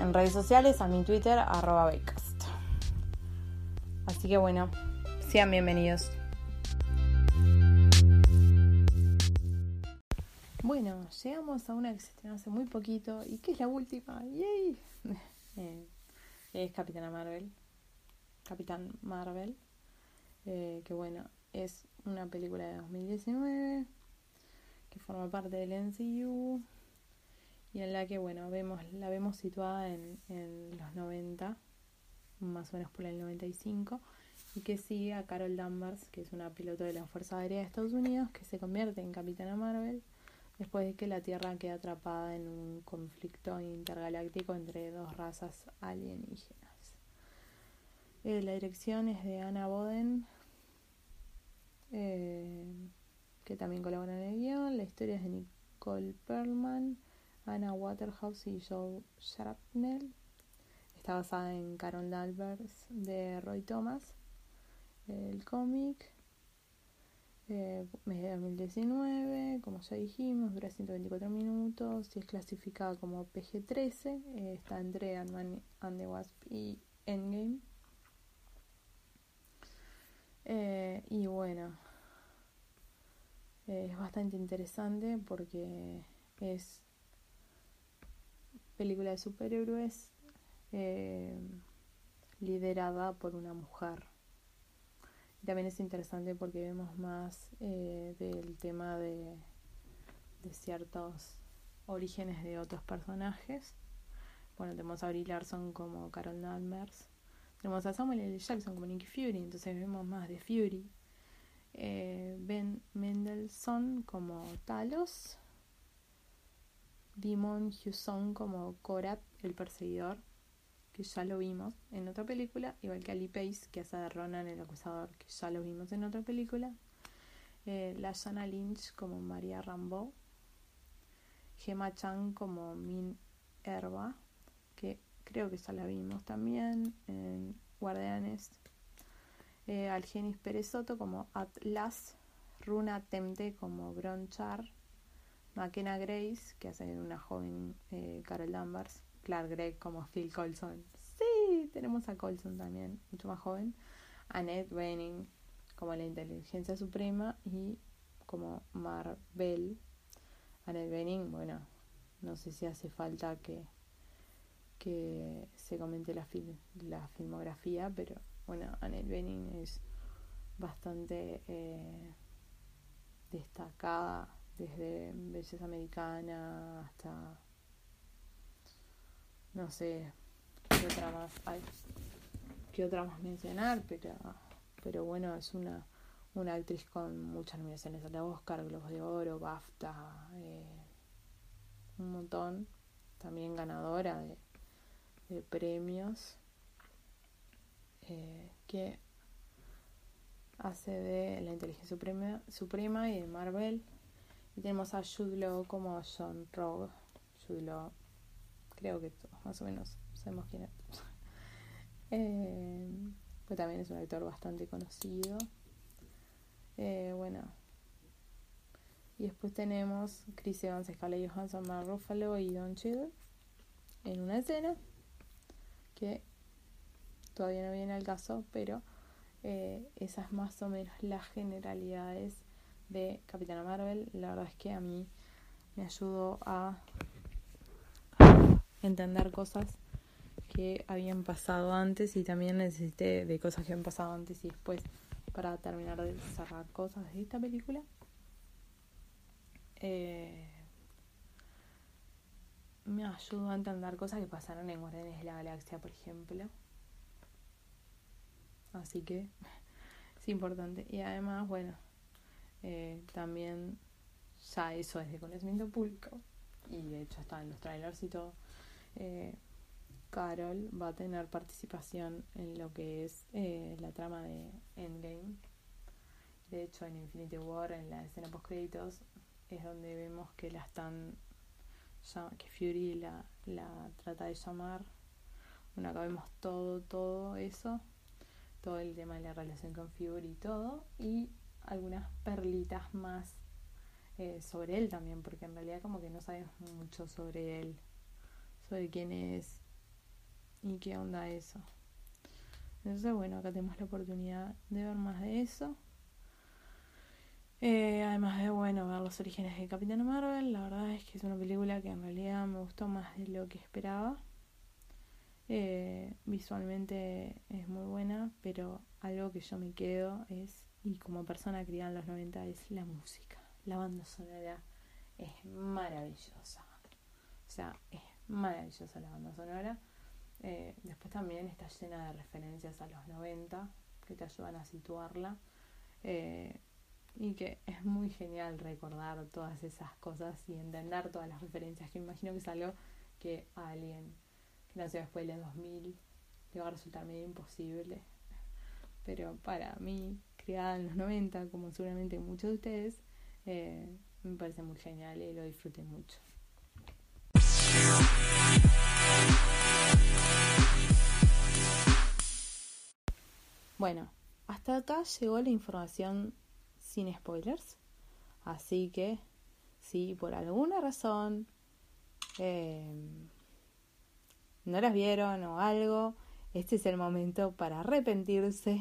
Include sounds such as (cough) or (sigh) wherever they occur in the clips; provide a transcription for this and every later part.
en redes sociales, a mi Twitter, arroba Así que bueno, sean bienvenidos. Bueno, llegamos a una que se estrenó hace muy poquito y que es la última. ¡Yay! (laughs) Eh, es Capitana Marvel. Capitán Marvel. Eh, que bueno, es una película de 2019 forma parte del NCU y en la que, bueno, la vemos situada en, los 90, más o menos por el 95, y que sigue a Carol Danvers, que es una piloto de la Fuerza Aérea de Estados Unidos, que se convierte en Capitana Marvel después de que la Tierra quede atrapada en un conflicto intergaláctico entre dos razas alienígenas. Eh, la dirección es de Anna Boden. Eh, que también colaboran en el guion. La historia es de Nicole Perlman, Anna Waterhouse y Joe Shrapnel. Está basada en Carol Danvers de Roy Thomas. El cómic eh, de 2019, como ya dijimos, dura 124 minutos y es clasificada como PG-13. Eh, está entre Ant-Man and the Wasp y Endgame. Eh, y bueno, es bastante interesante porque es película de superhéroes eh, liderada por una mujer. también es interesante porque vemos más eh, del tema de, de, ciertos orígenes de otros personajes. Bueno, tenemos a Brie Larson como Carol Danvers. Tenemos a Samuel L. Jackson como Nicky Fury, entonces vemos más de Fury eh, ben Mendelssohn como Talos, Dimon Husson como Korat, el perseguidor, que ya lo vimos en otra película, igual que Ali Pace, que hace de Ronan el acusador, que ya lo vimos en otra película, eh, Lashana Lynch como María Rambo, Gemma Chan como Min Herba, que creo que ya la vimos también Guardianes. Eh, Algenis Perezoto como Atlas, Runa Temte como Bronchar, McKenna Grace, que hace una joven eh, Carol Danvers, Clark Gregg como Phil Colson. Sí, tenemos a Colson también, mucho más joven. Annette Bening como la inteligencia suprema y como Marvel. Annette Bening, bueno, no sé si hace falta que, que se comente la, la filmografía, pero bueno, Annette Bening es bastante eh, destacada desde belleza americana hasta no sé qué otra más hay qué otra más mencionar pero pero bueno es una una actriz con muchas nominaciones al Oscar Globos de Oro BAFTA eh, un montón también ganadora de premios eh, que hace de la inteligencia suprema, suprema y de Marvel. Y tenemos a Jude Law como John Rogue. Jude creo que todos más o menos sabemos quién es. (laughs) eh, pues también es un actor bastante conocido. Eh, bueno. Y después tenemos Chris Evans, Scarlett Johansson, Mark Ruffalo y Don Cheadle en una escena que todavía no viene al caso, pero eh, esas más o menos las generalidades de Capitana Marvel. La verdad es que a mí me ayudó a entender cosas que habían pasado antes y también necesité de cosas que habían pasado antes y después para terminar de cerrar cosas de esta película. Eh, me ayudó a entender cosas que pasaron en Guardianes de la Galaxia, por ejemplo. Así que (laughs) es importante. Y además, bueno, eh, también ya eso es de conocimiento público. Y de hecho está en los trailers y todo. Eh, Carol va a tener participación en lo que es eh, la trama de Endgame. De hecho, en Infinity War, en la escena post créditos, es donde vemos que la están que Fury la, la trata de llamar. Bueno, acá vemos todo, todo eso, todo el tema de la relación con Fury y todo, y algunas perlitas más eh, sobre él también, porque en realidad como que no sabemos mucho sobre él, sobre quién es y qué onda eso. Entonces, bueno, acá tenemos la oportunidad de ver más de eso. Eh, además de, bueno, ver los orígenes de Capitán Marvel, la verdad es que es una película que en realidad me gustó más de lo que esperaba. Eh, visualmente es muy buena, pero algo que yo me quedo es, y como persona criada en los 90, es la música. La banda sonora es maravillosa. O sea, es maravillosa la banda sonora. Eh, después también está llena de referencias a los 90 que te ayudan a situarla. Eh, y que es muy genial recordar todas esas cosas y entender todas las referencias, que imagino que es algo que a alguien que nació después de los 2000 le va a resultar medio imposible. Pero para mí, criada en los 90, como seguramente muchos de ustedes, eh, me parece muy genial y lo disfruté mucho. Bueno, hasta acá llegó la información sin spoilers. Así que si por alguna razón eh, no las vieron o algo, este es el momento para arrepentirse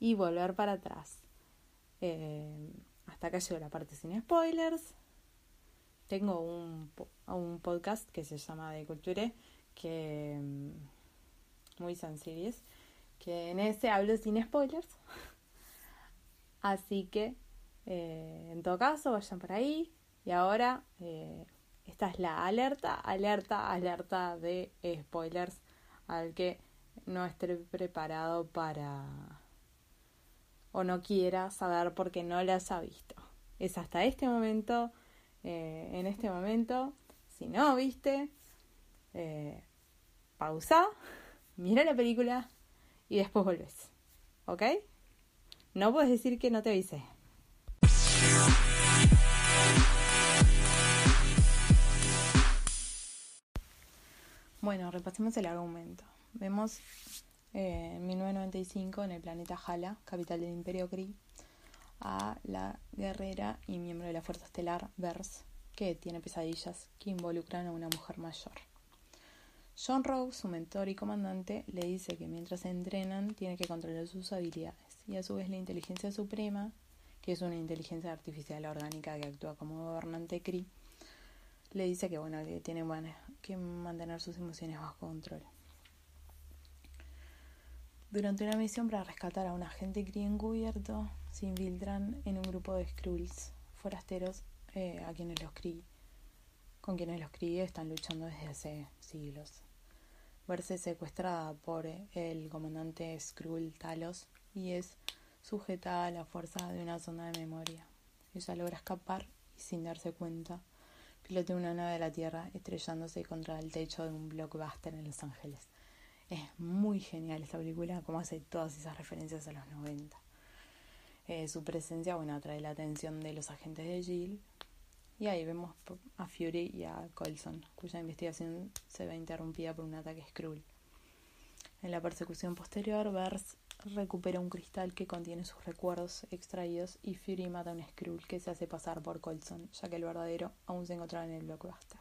y volver para atrás. Eh, hasta acá llegó la parte sin spoilers. Tengo un, un podcast que se llama De Culture, que mm, muy sencillo, que en ese hablo sin spoilers. (laughs) Así que, eh, en todo caso, vayan por ahí. Y ahora, eh, esta es la alerta, alerta, alerta de spoilers al que no esté preparado para o no quiera saber porque no las ha visto. Es hasta este momento, eh, en este momento, si no viste, pausa, (laughs) mira la película y después volvés. ¿Ok? No puedes decir que no te avisé. Bueno, repasemos el argumento. Vemos eh, en 1995 en el planeta Hala, capital del Imperio Kree, a la guerrera y miembro de la Fuerza Estelar Vers, que tiene pesadillas que involucran a una mujer mayor. John Rowe, su mentor y comandante, le dice que mientras se entrenan tiene que controlar sus habilidades y a su vez la inteligencia suprema, que es una inteligencia artificial orgánica que actúa como gobernante CRI, le dice que bueno, que tiene que mantener sus emociones bajo control. Durante una misión para rescatar a un agente CRI encubierto, se infiltran en un grupo de Skrulls forasteros eh, a quienes los CRI, con quienes los CRI están luchando desde hace siglos. Verse secuestrada por el comandante Skrull Talos y es sujetada a la fuerza de una zona de memoria. Ella logra escapar y sin darse cuenta pilotea una nave de la Tierra estrellándose contra el techo de un blockbuster en Los Ángeles. Es muy genial esta película, como hace todas esas referencias a los 90. Eh, su presencia, bueno, atrae la atención de los agentes de Jill. Y ahí vemos a Fury y a Colson, cuya investigación se ve interrumpida por un ataque Skrull. En la persecución posterior, Bers recupera un cristal que contiene sus recuerdos extraídos y Fury mata a un Skrull que se hace pasar por Colson, ya que el verdadero aún se encontraba en el blockbuster.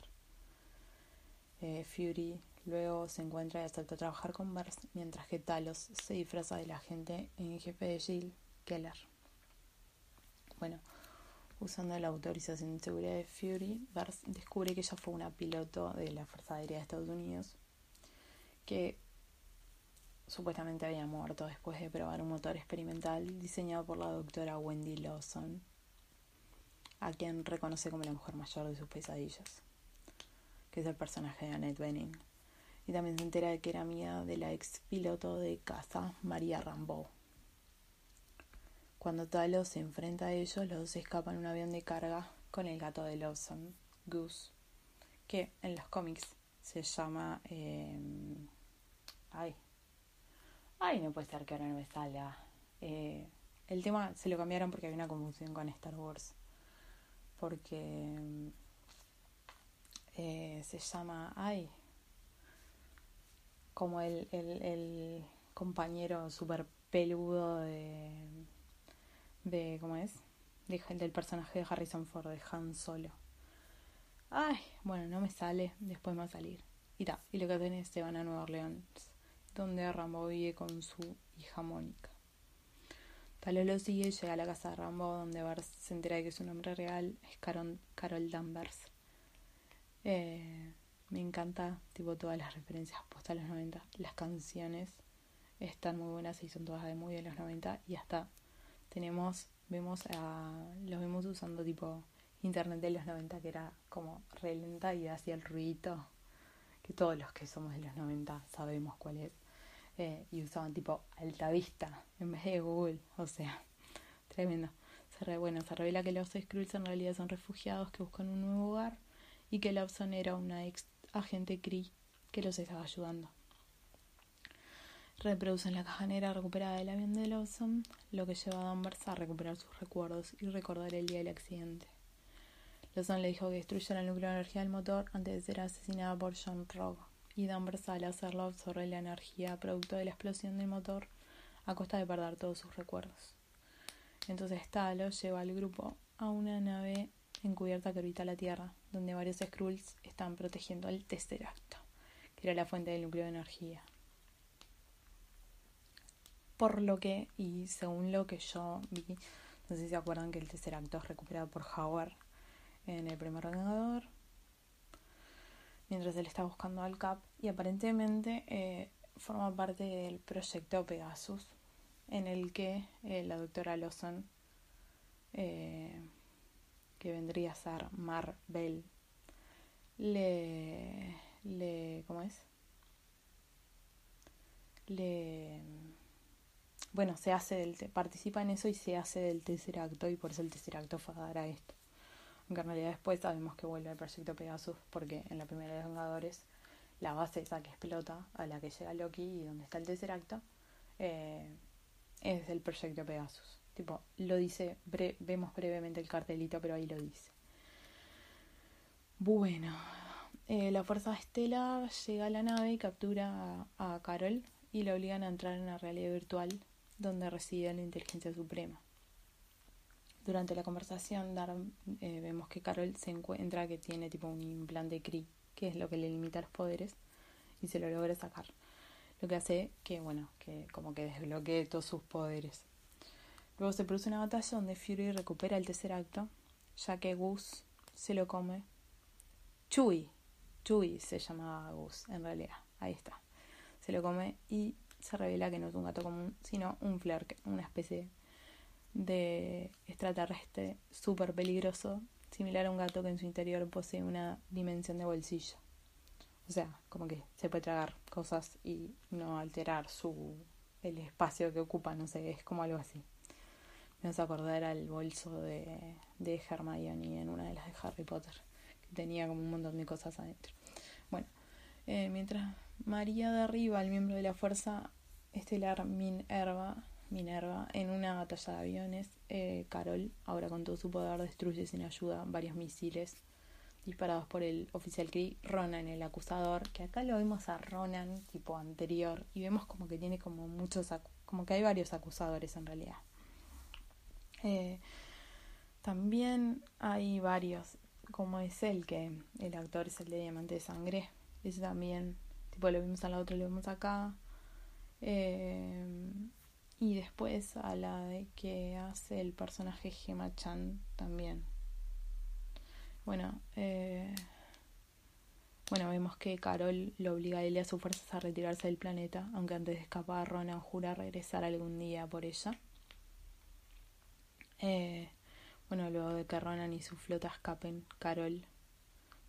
Eh, Fury luego se encuentra y acepta trabajar con Bers, mientras que Talos se disfraza del agente en jefe de Jill, Keller. Bueno, usando la autorización de seguridad de Fury, Bers descubre que ella fue una piloto de la Fuerza Aérea de Estados Unidos que supuestamente había muerto después de probar un motor experimental diseñado por la doctora Wendy Lawson, a quien reconoce como la mujer mayor de sus pesadillas, que es el personaje de Annette Bening. Y también se entera de que era amiga de la ex piloto de caza María Rambeau. Cuando Talos se enfrenta a ellos, los dos escapan en un avión de carga con el gato de Lawson, Goose, que en los cómics se llama... Eh, ay. Ay, no puede ser que ahora no me salga. Eh, el tema se lo cambiaron porque había una confusión con Star Wars. Porque eh, se llama... Ay. Como el, el, compañero super peludo de de ¿cómo es? De, del personaje de Harrison Ford, de Han Solo. Ay, bueno, no me sale, después me va a salir. Y ta, y lo que hacen es se van a Nueva Orleans, donde Rambo vive con su hija Mónica. Tal lo sigue, llega a la casa de Rambo, donde Bart se entera de que su nombre real es Carol, Carol Danvers. Eh, me encanta, tipo, todas las referencias puestas a los 90. Las canciones están muy buenas y son todas de muy de los 90 y hasta tenemos, vemos a, los vemos usando tipo internet de los 90 que era como re lenta y hacía el ruidito que todos los que somos de los 90 sabemos cuál es. Eh, y usaban tipo alta vista en vez de Google, o sea, (laughs) tremendo. Se bueno, se revela que los Skrulls en realidad son refugiados que buscan un nuevo hogar y que Lawson era una ex agente Cree que los estaba ayudando reproducen la caja negra recuperada del avión de Lawson, lo que lleva a Danvers a recuperar sus recuerdos y recordar el día del accidente. Lawson le dijo que destruyera el núcleo de energía del motor antes de ser asesinada por John Rogue, y Danvers al hacerlo absorbe la energía producto de la explosión del motor a costa de perder todos sus recuerdos. Entonces Talos lleva al grupo a una nave encubierta que orbita la Tierra, donde varios Skrulls están protegiendo el Tesseracto, que era la fuente del núcleo de energía. Por lo que, y según lo que yo vi, no sé si se acuerdan que el tercer acto es recuperado por Howard en el primer Vengador, mientras él está buscando al Cap, y aparentemente eh, forma parte del proyecto Pegasus, en el que eh, la doctora Lawson, eh, que vendría a ser Marvel, le, le, ¿cómo es? Le bueno, se hace del, participa en eso y se hace del tercer acto y por eso el tercer acto fue a dar a esto. Aunque en realidad después sabemos que vuelve al proyecto Pegasus porque en la primera de Vengadores la base esa que explota a la que llega Loki y donde está el tercer acto eh, es del proyecto Pegasus. Tipo, lo dice, vemos brevemente el cartelito, pero ahí lo dice. Bueno, eh, la Fuerza Estelar llega a la nave y captura a, Carol y la obligan a entrar en la realidad virtual donde reside la inteligencia suprema. Durante la conversación eh, vemos que Carol se encuentra que tiene tipo un implante CRI, que es lo que le limita los poderes, y se lo logra sacar. Lo que hace que, bueno, que como que desbloquee todos sus poderes. Luego se produce una batalla donde Fury recupera el tercer acto, ya que Gus se lo come. Chewie, Chewie se llamaba Gus, en realidad, ahí está. Se lo come y se revela que no es un gato común, sino un flerk, una especie de extraterrestre súper peligroso, similar a un gato que en su interior posee una dimensión de bolsillo. O sea, como que se puede tragar cosas y no alterar su el espacio que ocupa, no sé, es como algo así. Me a acordar al bolso de, de Hermione en una de las de Harry Potter, que tenía como un montón de cosas adentro. Bueno, eh, mientras María de Arriba, el miembro de la Fuerza Estelar Minerva, Minerva. En una batalla de aviones, eh, Carol, ahora con todo su poder, destruye sin ayuda varios misiles disparados por el oficial Kree, Ronan, el acusador, que acá lo vemos a Ronan, tipo anterior, y vemos como que tiene como muchos, como que hay varios acusadores en realidad. Eh, también hay varios, como es el que el actor es el de Diamante de Sangre, ese también, tipo lo vimos a la otra, lo vemos acá. Eh, y después a la de que hace el personaje Gemma Chan también. Bueno, eh, bueno, vemos que Carol lo obliga a él y a sus fuerzas a retirarse del planeta, aunque antes de escapar Ronan jura regresar algún día por ella. Eh, bueno, luego de que Ronan y su flota escapen, Carol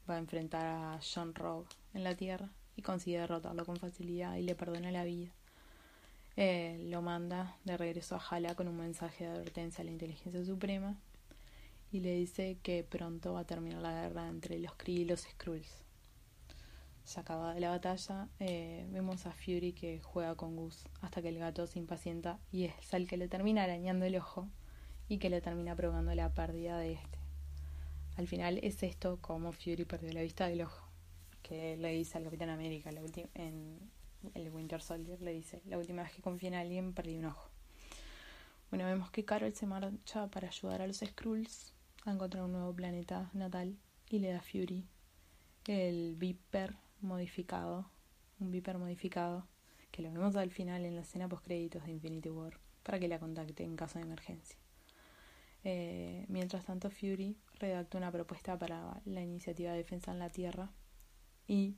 va a enfrentar a John Rogue en la Tierra y consigue derrotarlo con facilidad y le perdona la vida. Eh, lo manda de regreso a Hala con un mensaje de advertencia a la inteligencia suprema y le dice que pronto va a terminar la guerra entre los Kree y los Skrulls. Se acaba de la batalla, eh, vemos a Fury que juega con Gus hasta que el gato se impacienta y es el que le termina arañando el ojo y que le termina provocando la pérdida de este. Al final es esto como Fury perdió la vista del ojo, que le dice al Capitán América en el Winter Soldier, le dice, la última vez que confié en alguien perdí un ojo. Bueno, vemos que Carol se marcha para ayudar a los Skrulls a encontrar un nuevo planeta natal y le da Fury el Viper modificado, un Viper modificado, que lo vemos al final en la escena post créditos de Infinity War, para que la contacte en caso de emergencia. Eh, mientras tanto, Fury redactó una propuesta para la iniciativa de defensa en la Tierra y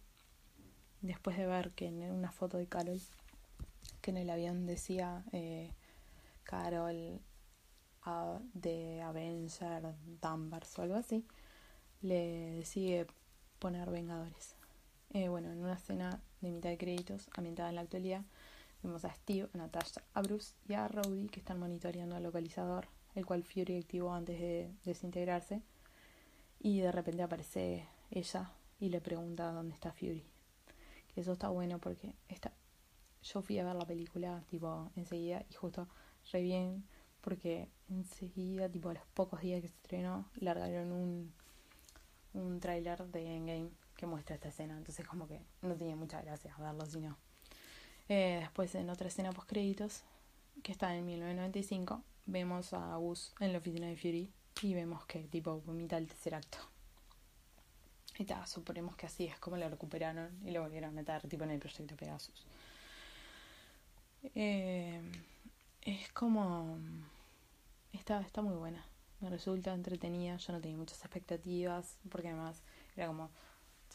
después de ver que en una foto de Carol, que en el avión decía eh, Carol de Avenger, Danvers o algo así, le decide poner Vengadores. Eh, bueno, en una escena de mitad de créditos, ambientada en la actualidad, vemos a Steve, a Natasha, a Bruce y a Rowdy que están monitoreando el localizador, el cual Fury activó antes de desintegrarse. Y de repente aparece ella y le pregunta dónde está Fury. Que eso está bueno porque está... yo fui a ver la película tipo enseguida y justo re bien porque enseguida, tipo a los pocos días que se estrenó, largaron un, un tráiler de Endgame que muestra esta escena. Entonces como que no tenía mucha gracia verlo, sino... Eh, después en otra escena post créditos, que está en 1995, vemos a Gus en la oficina de Fury y vemos que tipo vomita el tercer acto. Y tal, suponemos que así es como lo recuperaron y lo volvieron a meter tipo en el proyecto Pegasus. Eh, es como... Está, está muy buena. Me resulta entretenida. Yo no tenía muchas expectativas porque además era como...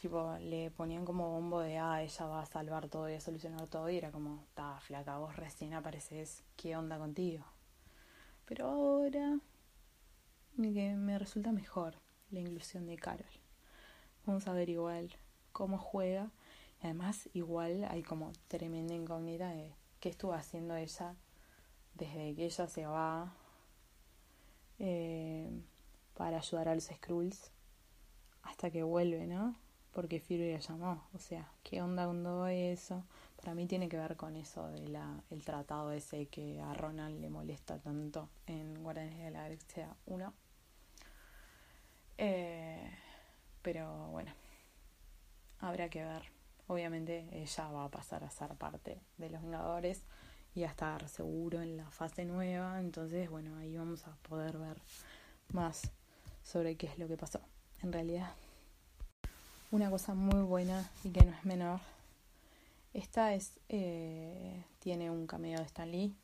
Tipo, le ponían como bombo de, ah, ella va a salvar todo y a solucionar todo. Y era como, está flaca, vos recién apareces, ¿qué onda contigo? Pero ahora me, me resulta mejor la inclusión de Carol. Vamos a ver igual cómo juega. Y además, igual hay como tremenda incógnita de qué estuvo haciendo ella desde que ella se va eh, para ayudar a los Skrulls hasta que vuelve, ¿no? Porque Fury la llamó. O sea, ¿qué onda cuando eso? Para mí tiene que ver con eso de la, el tratado ese que a Ronald le molesta tanto en Guardianes de la Galaxia 1. Eh, pero bueno, habrá que ver. Obviamente ella va a pasar a ser parte de los Vengadores y a estar seguro en la fase nueva. Entonces, bueno, ahí vamos a poder ver más sobre qué es lo que pasó. En realidad, una cosa muy buena y que no es menor. Esta es eh, tiene un cameo de Stan Lee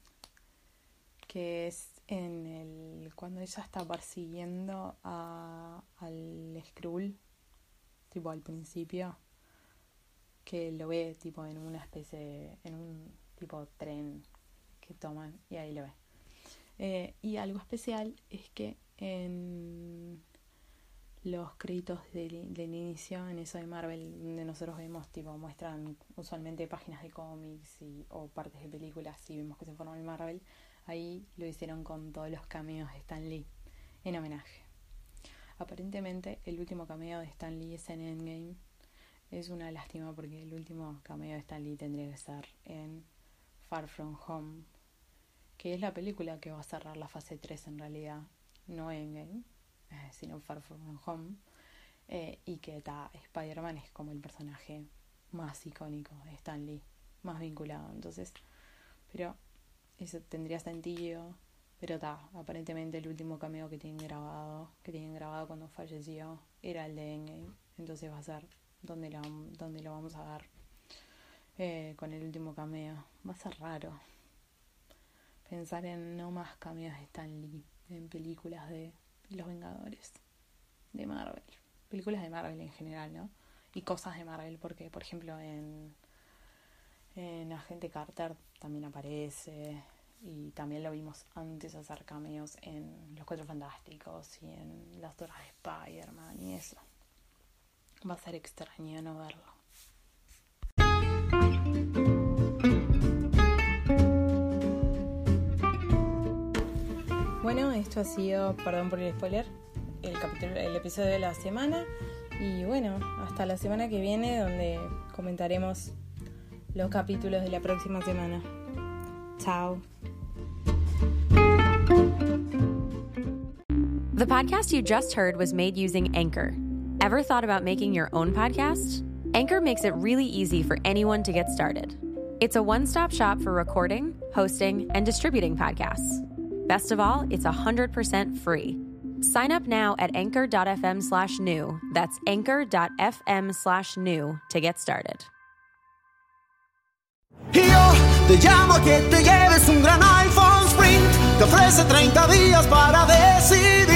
que es en el cuando ella está persiguiendo a, al Skrull tipo al principio que lo ve tipo en una especie en un tipo tren que toman y ahí lo ve. Eh, y algo especial es que en los créditos del, inicio, en eso de Marvel, donde nosotros vemos, tipo, muestran usualmente páginas de cómics y, o partes de películas y vemos que se forman en Marvel, ahí lo hicieron con todos los cameos de Stan Lee en homenaje. Aparentemente el último cameo de Stan Lee es en Endgame. Es una lástima porque el último cameo de Stan Lee tendría que estar en Far From Home, que es la película que va a cerrar la fase 3 en realidad, no Endgame, eh, sino Far From Home, eh, y que ta, Spider-Man es como el personaje más icónico de Stan Lee, más vinculado, entonces, pero eso tendría sentido, pero ta, aparentemente el último cameo que tienen grabado, que tienen grabado cuando falleció, era el de Endgame, entonces va a ser donde, la, donde lo vamos a ver eh, con el último cameo, va a ser raro pensar en no más cameos de Stan Lee en películas de Los Vengadores, de Marvel, películas de Marvel en general, ¿no? Y cosas de Marvel, porque por ejemplo en, en Agente Carter también aparece y también lo vimos antes hacer cameos en Los Cuatro Fantásticos y en las Torres de Spider-Man y eso. Va a ser extraño no verlo. Bueno, esto ha sido, perdón por el spoiler, el, capítulo, el episodio de la semana. Y bueno, hasta la semana que viene donde comentaremos los capítulos de la próxima semana. Chao. The podcast you just heard was made using Anchor. Ever thought about making your own podcast? Anchor makes it really easy for anyone to get started. It's a one stop shop for recording, hosting, and distributing podcasts. Best of all, it's 100% free. Sign up now at anchor.fm slash new. That's anchor.fm slash new to get started. Yo te llamo que te lleves un gran iPhone Sprint. Ofrece 30 días para decidir.